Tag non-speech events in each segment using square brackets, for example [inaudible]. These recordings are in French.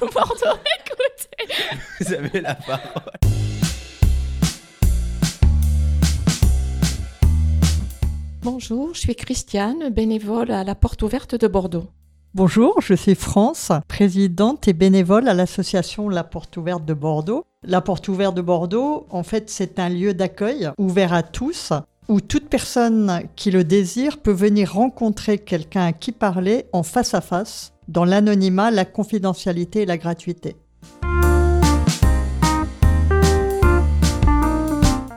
Radio Bordeaux. [laughs] Écoutez. Vous avez la parole. Bonjour, je suis Christiane, bénévole à la Porte Ouverte de Bordeaux. Bonjour, je suis France, présidente et bénévole à l'association La Porte Ouverte de Bordeaux. La Porte Ouverte de Bordeaux, en fait, c'est un lieu d'accueil ouvert à tous où toute personne qui le désire peut venir rencontrer quelqu'un à qui parler en face à face, dans l'anonymat, la confidentialité et la gratuité.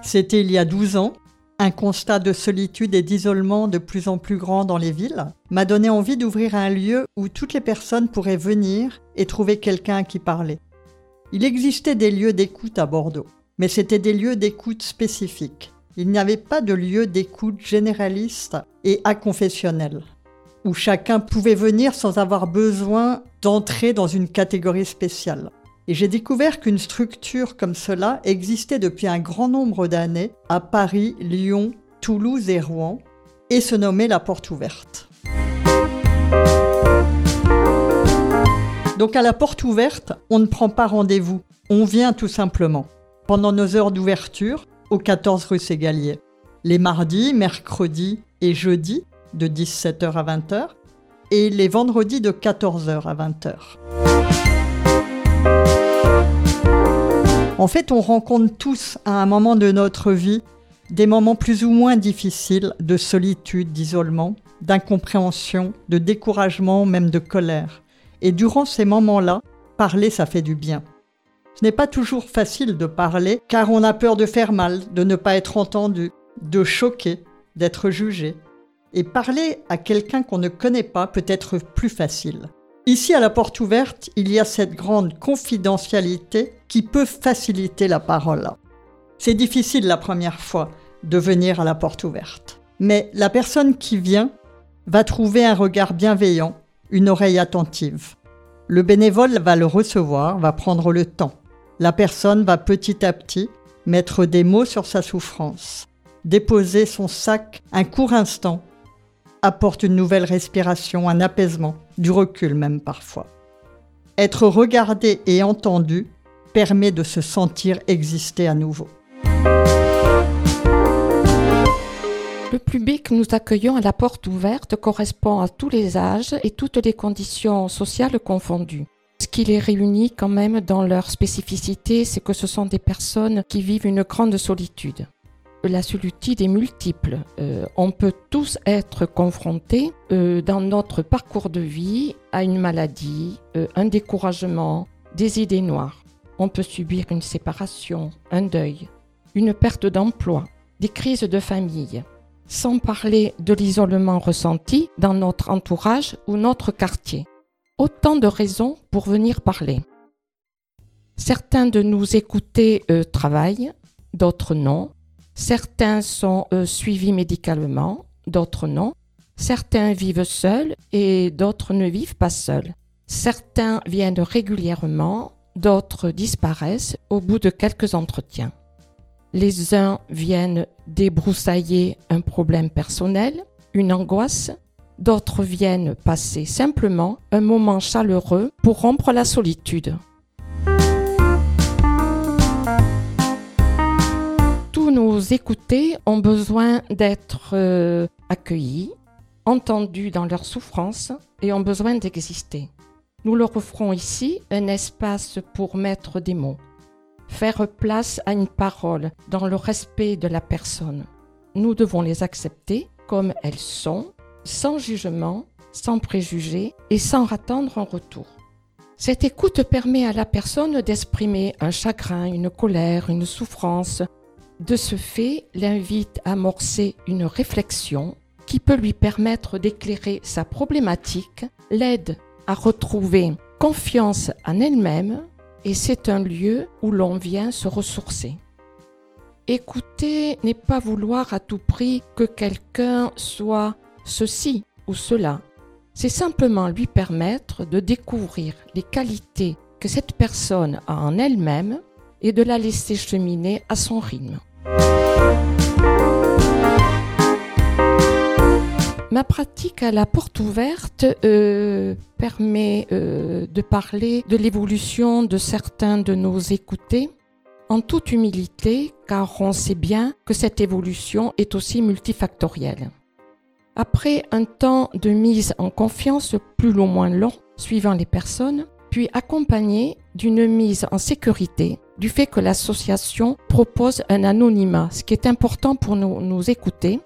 C'était il y a 12 ans. Un constat de solitude et d'isolement de plus en plus grand dans les villes m'a donné envie d'ouvrir un lieu où toutes les personnes pourraient venir et trouver quelqu'un à qui parler. Il existait des lieux d'écoute à Bordeaux, mais c'était des lieux d'écoute spécifiques. Il n'y avait pas de lieu d'écoute généraliste et aconfessionnel, où chacun pouvait venir sans avoir besoin d'entrer dans une catégorie spéciale. Et j'ai découvert qu'une structure comme cela existait depuis un grand nombre d'années à Paris, Lyon, Toulouse et Rouen, et se nommait la Porte Ouverte. Donc à la Porte Ouverte, on ne prend pas rendez-vous, on vient tout simplement. Pendant nos heures d'ouverture, au 14 rue Ségalier. Les mardis, mercredis et jeudis, de 17h à 20h, et les vendredis de 14h à 20h. En fait, on rencontre tous à un moment de notre vie des moments plus ou moins difficiles de solitude, d'isolement, d'incompréhension, de découragement, même de colère. Et durant ces moments-là, parler, ça fait du bien. Ce n'est pas toujours facile de parler car on a peur de faire mal, de ne pas être entendu, de choquer, d'être jugé. Et parler à quelqu'un qu'on ne connaît pas peut être plus facile. Ici, à la porte ouverte, il y a cette grande confidentialité qui peut faciliter la parole. C'est difficile la première fois de venir à la porte ouverte. Mais la personne qui vient va trouver un regard bienveillant, une oreille attentive. Le bénévole va le recevoir, va prendre le temps. La personne va petit à petit mettre des mots sur sa souffrance, déposer son sac un court instant apporte une nouvelle respiration, un apaisement, du recul même parfois. Être regardé et entendu permet de se sentir exister à nouveau. Le public que nous accueillons à la porte ouverte correspond à tous les âges et toutes les conditions sociales confondues. Ce qui les réunit quand même dans leur spécificité, c'est que ce sont des personnes qui vivent une grande solitude la solitude est multiple. Euh, on peut tous être confrontés euh, dans notre parcours de vie à une maladie, euh, un découragement, des idées noires. On peut subir une séparation, un deuil, une perte d'emploi, des crises de famille, sans parler de l'isolement ressenti dans notre entourage ou notre quartier. Autant de raisons pour venir parler. Certains de nous écouter travaillent, d'autres non. Certains sont euh, suivis médicalement, d'autres non. Certains vivent seuls et d'autres ne vivent pas seuls. Certains viennent régulièrement, d'autres disparaissent au bout de quelques entretiens. Les uns viennent débroussailler un problème personnel, une angoisse, d'autres viennent passer simplement un moment chaleureux pour rompre la solitude. nous écouter ont besoin d'être euh, accueillis, entendus dans leurs souffrances et ont besoin d'exister. Nous leur offrons ici un espace pour mettre des mots, faire place à une parole dans le respect de la personne. Nous devons les accepter comme elles sont, sans jugement, sans préjugés et sans attendre un retour. Cette écoute permet à la personne d'exprimer un chagrin, une colère, une souffrance, de ce fait, l'invite à amorcer une réflexion qui peut lui permettre d'éclairer sa problématique, l'aide à retrouver confiance en elle-même et c'est un lieu où l'on vient se ressourcer. Écouter n'est pas vouloir à tout prix que quelqu'un soit ceci ou cela. C'est simplement lui permettre de découvrir les qualités que cette personne a en elle-même et de la laisser cheminer à son rythme. Ma pratique à la porte ouverte euh, permet euh, de parler de l'évolution de certains de nos écoutés en toute humilité, car on sait bien que cette évolution est aussi multifactorielle. Après un temps de mise en confiance plus ou moins long, suivant les personnes, puis accompagné d'une mise en sécurité du fait que l'association propose un anonymat, ce qui est important pour nous, nous écouter,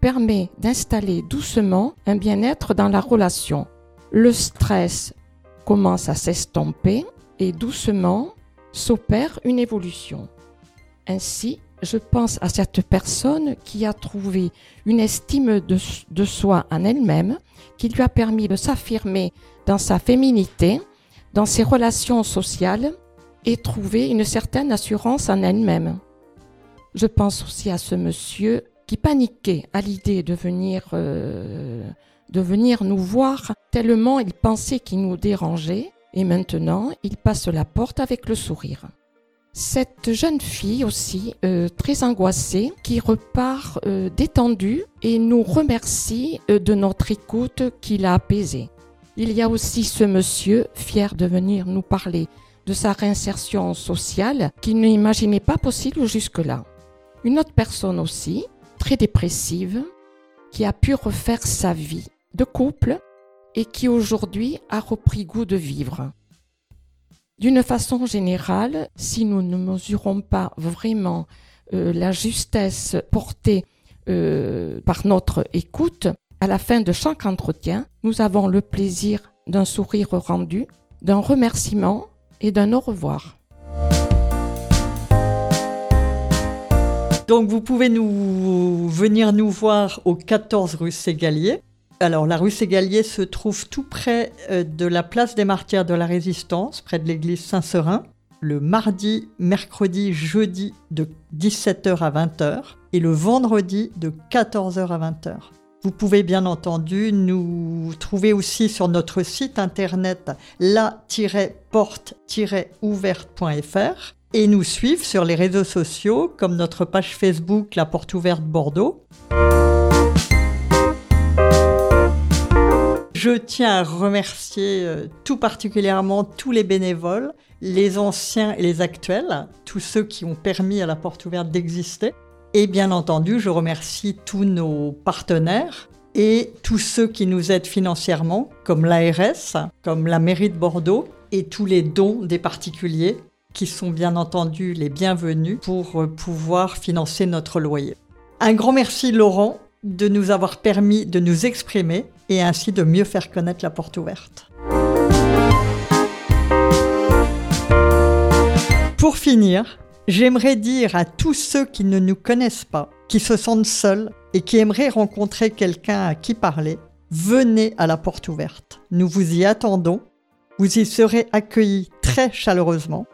permet d'installer doucement un bien-être dans la relation. Le stress commence à s'estomper et doucement s'opère une évolution. Ainsi, je pense à cette personne qui a trouvé une estime de, soi en elle-même, qui lui a permis de s'affirmer dans sa féminité, dans ses relations sociales et trouver une certaine assurance en elle-même. Je pense aussi à ce monsieur qui paniquait à l'idée de venir, euh, de venir nous voir, tellement il pensait qu'il nous dérangeait, et maintenant il passe la porte avec le sourire. Cette jeune fille aussi, euh, très angoissée, qui repart euh, détendue et nous remercie de notre écoute qui l'a apaisée. Il y a aussi ce monsieur, fier de venir nous parler de sa réinsertion sociale, qui n'imaginait pas possible jusque-là. Une autre personne aussi, très dépressive, qui a pu refaire sa vie de couple et qui aujourd'hui a repris goût de vivre. D'une façon générale, si nous ne mesurons pas vraiment euh, la justesse portée euh, par notre écoute, à la fin de chaque entretien, nous avons le plaisir d'un sourire rendu, d'un remerciement et d'un au revoir. Donc vous pouvez nous venir nous voir au 14 rue Ségalier. Alors la rue Ségalier se trouve tout près euh, de la place des martyrs de la Résistance, près de l'église Saint-Seurin, le mardi, mercredi, jeudi de 17h à 20h et le vendredi de 14h à 20h. Vous pouvez bien entendu nous trouver aussi sur notre site internet la-porte-ouverte.fr et nous suivre sur les réseaux sociaux comme notre page Facebook La Porte Ouverte Bordeaux. Je tiens à remercier euh, tout particulièrement tous les bénévoles, les anciens et les actuels, tous ceux qui ont permis à la Porte Ouverte d'exister. Et bien entendu, je remercie tous nos partenaires et tous ceux qui nous aident financièrement, comme l'ARS, comme la mairie de Bordeaux, et tous les dons des particuliers qui sont bien entendu les bienvenus pour euh, pouvoir financer notre loyer. Un grand merci Laurent de nous avoir permis de nous exprimer et ainsi de mieux faire connaître la porte ouverte. Pour finir, j'aimerais dire à tous ceux qui ne nous connaissent pas, qui se sentent seuls et qui aimeraient rencontrer quelqu'un à qui parler, venez à la porte ouverte. Nous vous y attendons. Vous y serez accueillis très chaleureusement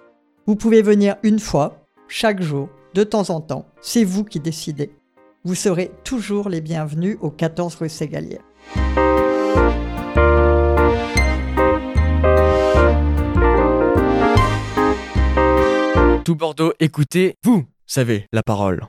vous pouvez venir une fois, chaque jour, de temps en temps. C'est vous qui décidez. Vous serez toujours les bienvenus au 14 rue Ségalière. Tout Bordeaux, écoutez, vous savez la parole.